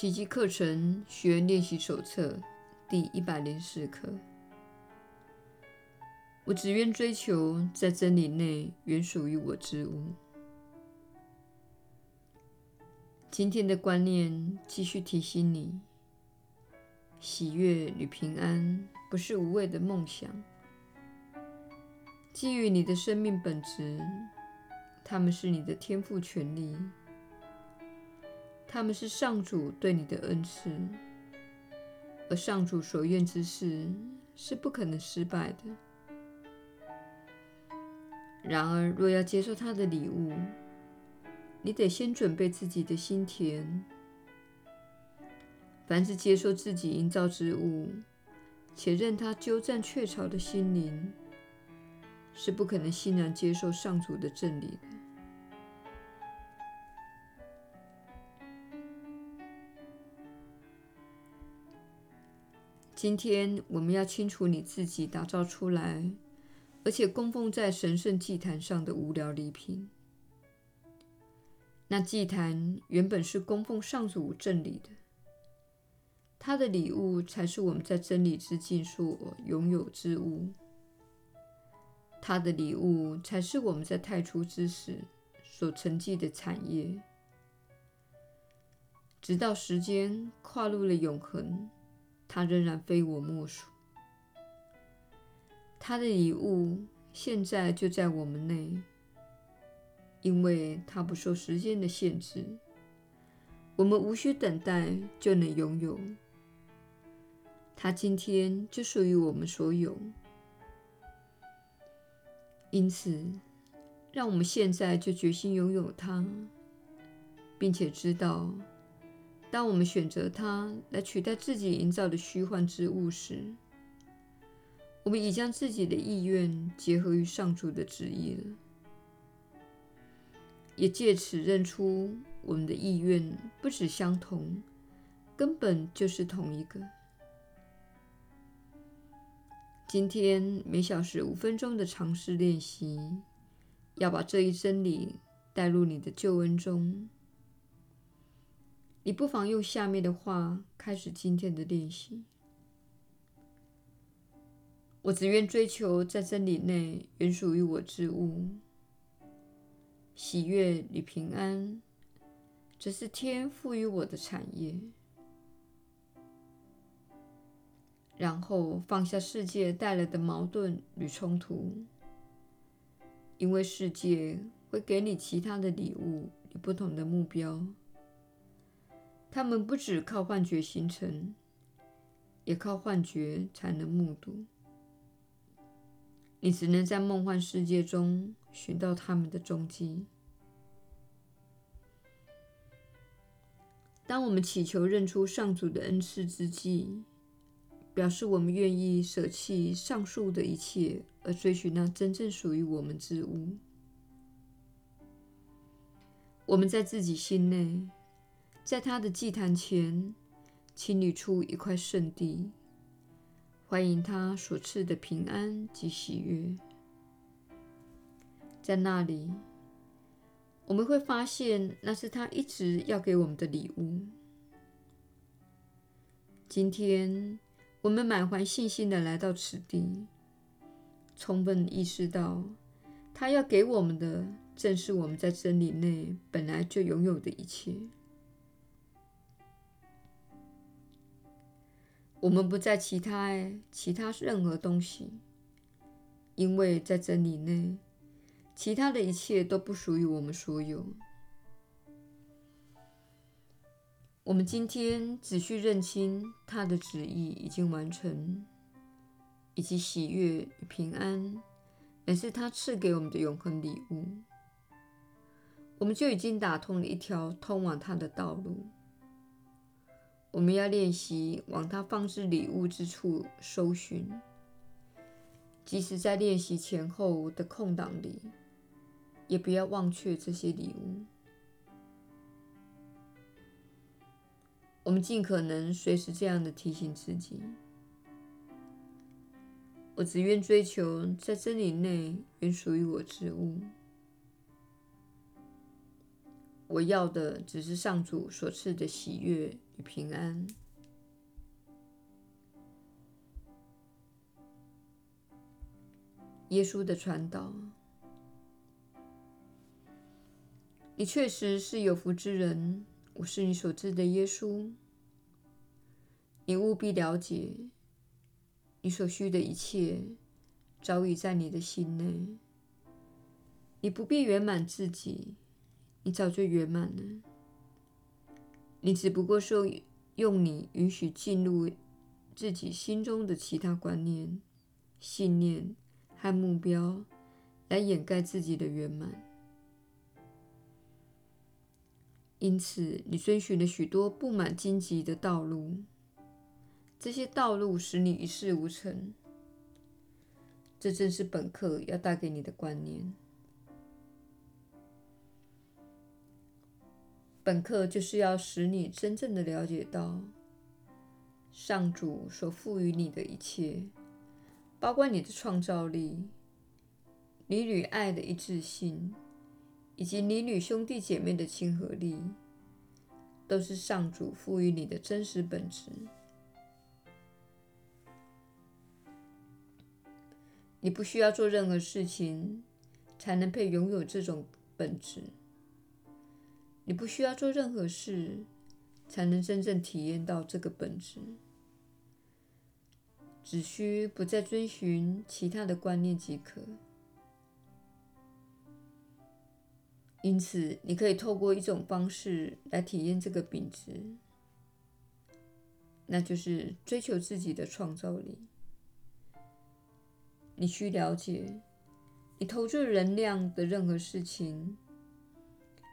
奇迹课程学练习手册第一百零四课。我只愿追求在真理内原属于我之物。今天的观念继续提醒你：喜悦与平安不是无谓的梦想，基于你的生命本质，他们是你的天赋权利。他们是上主对你的恩赐，而上主所愿之事是不可能失败的。然而，若要接受他的礼物，你得先准备自己的心田。凡是接受自己营造之物，且任他鸠占鹊巢的心灵，是不可能欣然接受上主的真理的。今天我们要清除你自己打造出来，而且供奉在神圣祭坛上的无聊礼品。那祭坛原本是供奉上主真理的，他的礼物才是我们在真理之境所拥有之物。他的礼物才是我们在太初之时所承继的产业，直到时间跨入了永恒。他仍然非我莫属。他的礼物现在就在我们内，因为他不受时间的限制，我们无需等待就能拥有。他今天就属于我们所有。因此，让我们现在就决心拥有它，并且知道。当我们选择它来取代自己营造的虚幻之物时，我们已将自己的意愿结合于上主的旨意了，也借此认出我们的意愿不只相同，根本就是同一个。今天每小时五分钟的尝试练习，要把这一真理带入你的救恩中。你不妨用下面的话开始今天的练习：我只愿追求在真理内原属于我之物，喜悦与平安，这是天赋予我的产业。然后放下世界带来的矛盾与冲突，因为世界会给你其他的礼物与不同的目标。他们不只靠幻觉形成，也靠幻觉才能目睹。你只能在梦幻世界中寻到他们的踪迹。当我们祈求认出上主的恩赐之际，表示我们愿意舍弃上述的一切，而追寻那真正属于我们之物。我们在自己心内。在他的祭坛前，清理出一块圣地，欢迎他所赐的平安及喜悦。在那里，我们会发现那是他一直要给我们的礼物。今天，我们满怀信心地来到此地，充分意识到他要给我们的，正是我们在真理内本来就拥有的一切。我们不再期待其他任何东西，因为在真理内，其他的一切都不属于我们所有。我们今天只需认清他的旨意已经完成，以及喜悦与平安，乃是他赐给我们的永恒礼物。我们就已经打通了一条通往他的道路。我们要练习往他放置礼物之处搜寻，即使在练习前后的空档里，也不要忘却这些礼物。我们尽可能随时这样的提醒自己：我只愿追求在真理内原属于我之物。我要的只是上主所赐的喜悦。与平安。耶稣的传导，你确实是有福之人。我是你所知的耶稣。你务必了解，你所需的一切早已在你的心内。你不必圆满自己，你早就圆满了。你只不过是用你允许进入自己心中的其他观念、信念和目标，来掩盖自己的圆满。因此，你遵循了许多布满荆棘的道路，这些道路使你一事无成。这正是本课要带给你的观念。本课就是要使你真正的了解到，上主所赋予你的一切，包括你的创造力、你与爱的一致性。以及你与兄弟姐妹的亲和力，都是上主赋予你的真实本质。你不需要做任何事情，才能配拥有这种本质。你不需要做任何事，才能真正体验到这个本质。只需不再遵循其他的观念即可。因此，你可以透过一种方式来体验这个品质，那就是追求自己的创造力。你需了解，你投注能量的任何事情，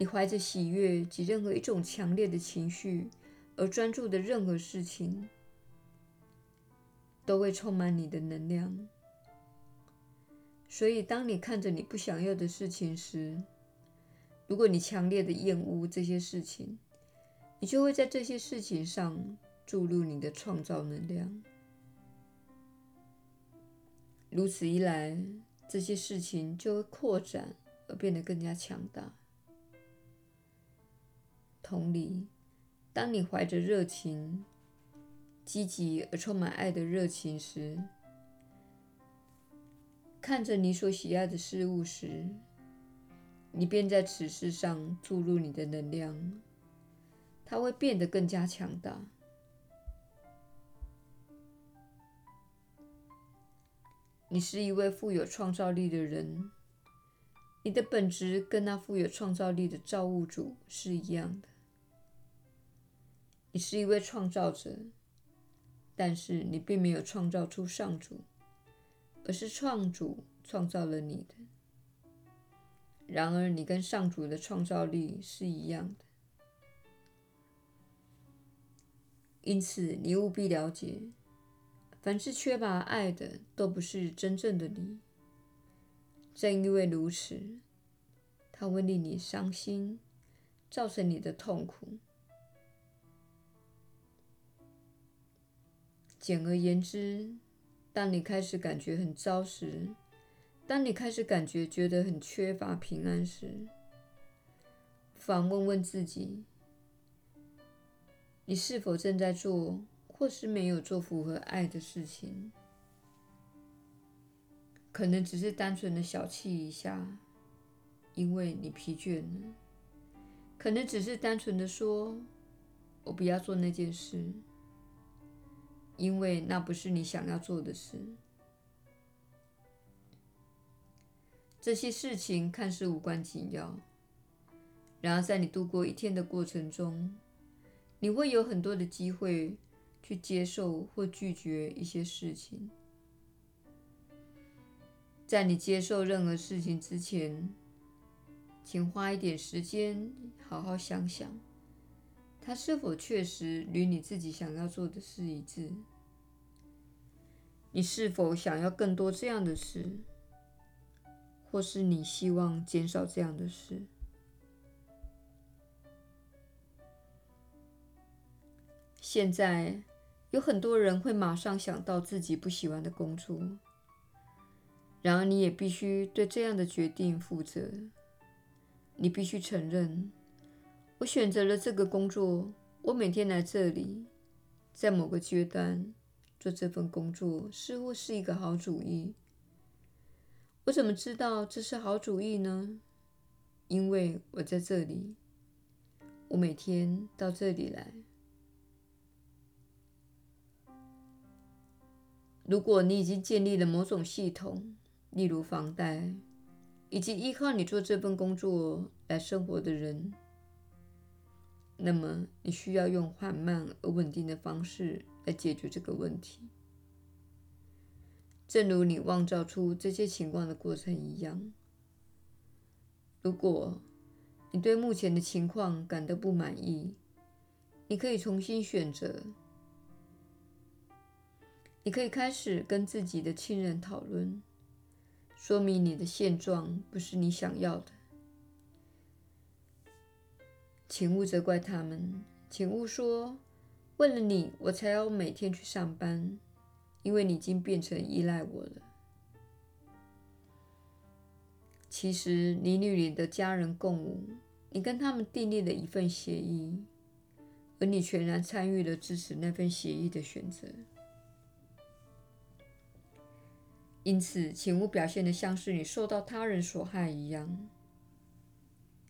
你怀着喜悦及任何一种强烈的情绪而专注的任何事情，都会充满你的能量。所以，当你看着你不想要的事情时，如果你强烈的厌恶这些事情，你就会在这些事情上注入你的创造能量。如此一来，这些事情就会扩展而变得更加强大。同理，当你怀着热情、积极而充满爱的热情时，看着你所喜爱的事物时，你便在此事上注入你的能量，它会变得更加强大。你是一位富有创造力的人，你的本质跟那富有创造力的造物主是一样的。你是一位创造者，但是你并没有创造出上主，而是创主创造了你的。然而，你跟上主的创造力是一样的，因此你务必了解，凡是缺乏爱的，都不是真正的你。正因为如此，它会令你伤心，造成你的痛苦。简而言之，当你开始感觉很糟时，当你开始感觉觉得很缺乏平安时，不妨问问自己：你是否正在做，或是没有做符合爱的事情？可能只是单纯的小气一下，因为你疲倦了；可能只是单纯的说：“我不要做那件事，因为那不是你想要做的事。”这些事情看似无关紧要，然而在你度过一天的过程中，你会有很多的机会去接受或拒绝一些事情。在你接受任何事情之前，请花一点时间好好想想，它是否确实与你自己想要做的事一致？你是否想要更多这样的事？或是你希望减少这样的事？现在有很多人会马上想到自己不喜欢的工作，然而你也必须对这样的决定负责。你必须承认，我选择了这个工作，我每天来这里，在某个阶段做这份工作，似乎是一个好主意。我怎么知道这是好主意呢？因为我在这里，我每天到这里来。如果你已经建立了某种系统，例如房贷，以及依靠你做这份工作来生活的人，那么你需要用缓慢而稳定的方式来解决这个问题。正如你创造出这些情况的过程一样。如果你对目前的情况感到不满意，你可以重新选择。你可以开始跟自己的亲人讨论，说明你的现状不是你想要的。请勿责怪他们，请勿说：“为了你，我才要每天去上班。”因为你已经变成依赖我了。其实，你与你的家人共舞，你跟他们订立了一份协议，而你全然参与了支持那份协议的选择。因此，请勿表现得像是你受到他人所害一样。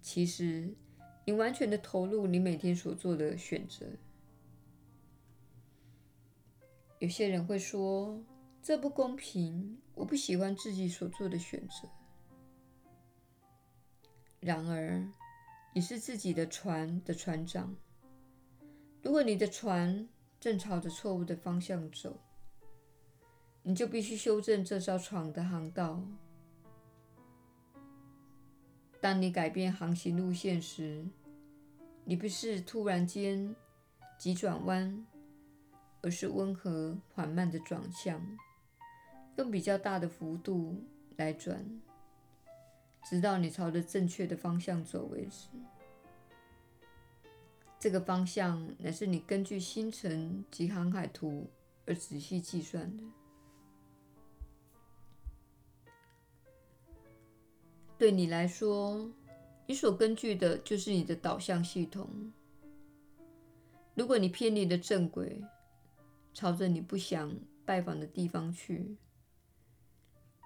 其实，你完全的投入你每天所做的选择。有些人会说，这不公平，我不喜欢自己所做的选择。然而，你是自己的船的船长。如果你的船正朝着错误的方向走，你就必须修正这艘船的航道。当你改变航行路线时，你不是突然间急转弯。而是温和缓慢的转向，用比较大的幅度来转，直到你朝着正确的方向走为止。这个方向乃是你根据星辰及航海图而仔细计算的。对你来说，你所根据的就是你的导向系统。如果你偏离了正轨，朝着你不想拜访的地方去，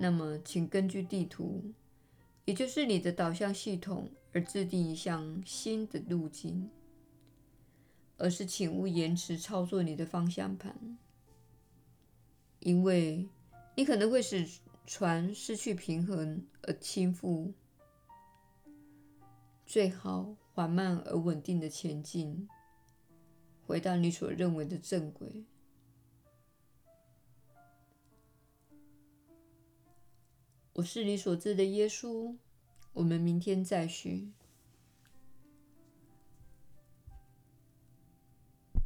那么请根据地图，也就是你的导向系统，而制定一项新的路径。而是请勿延迟操作你的方向盘，因为你可能会使船失去平衡而倾覆。最好缓慢而稳定的前进，回到你所认为的正轨。我是你所知的耶稣。我们明天再续。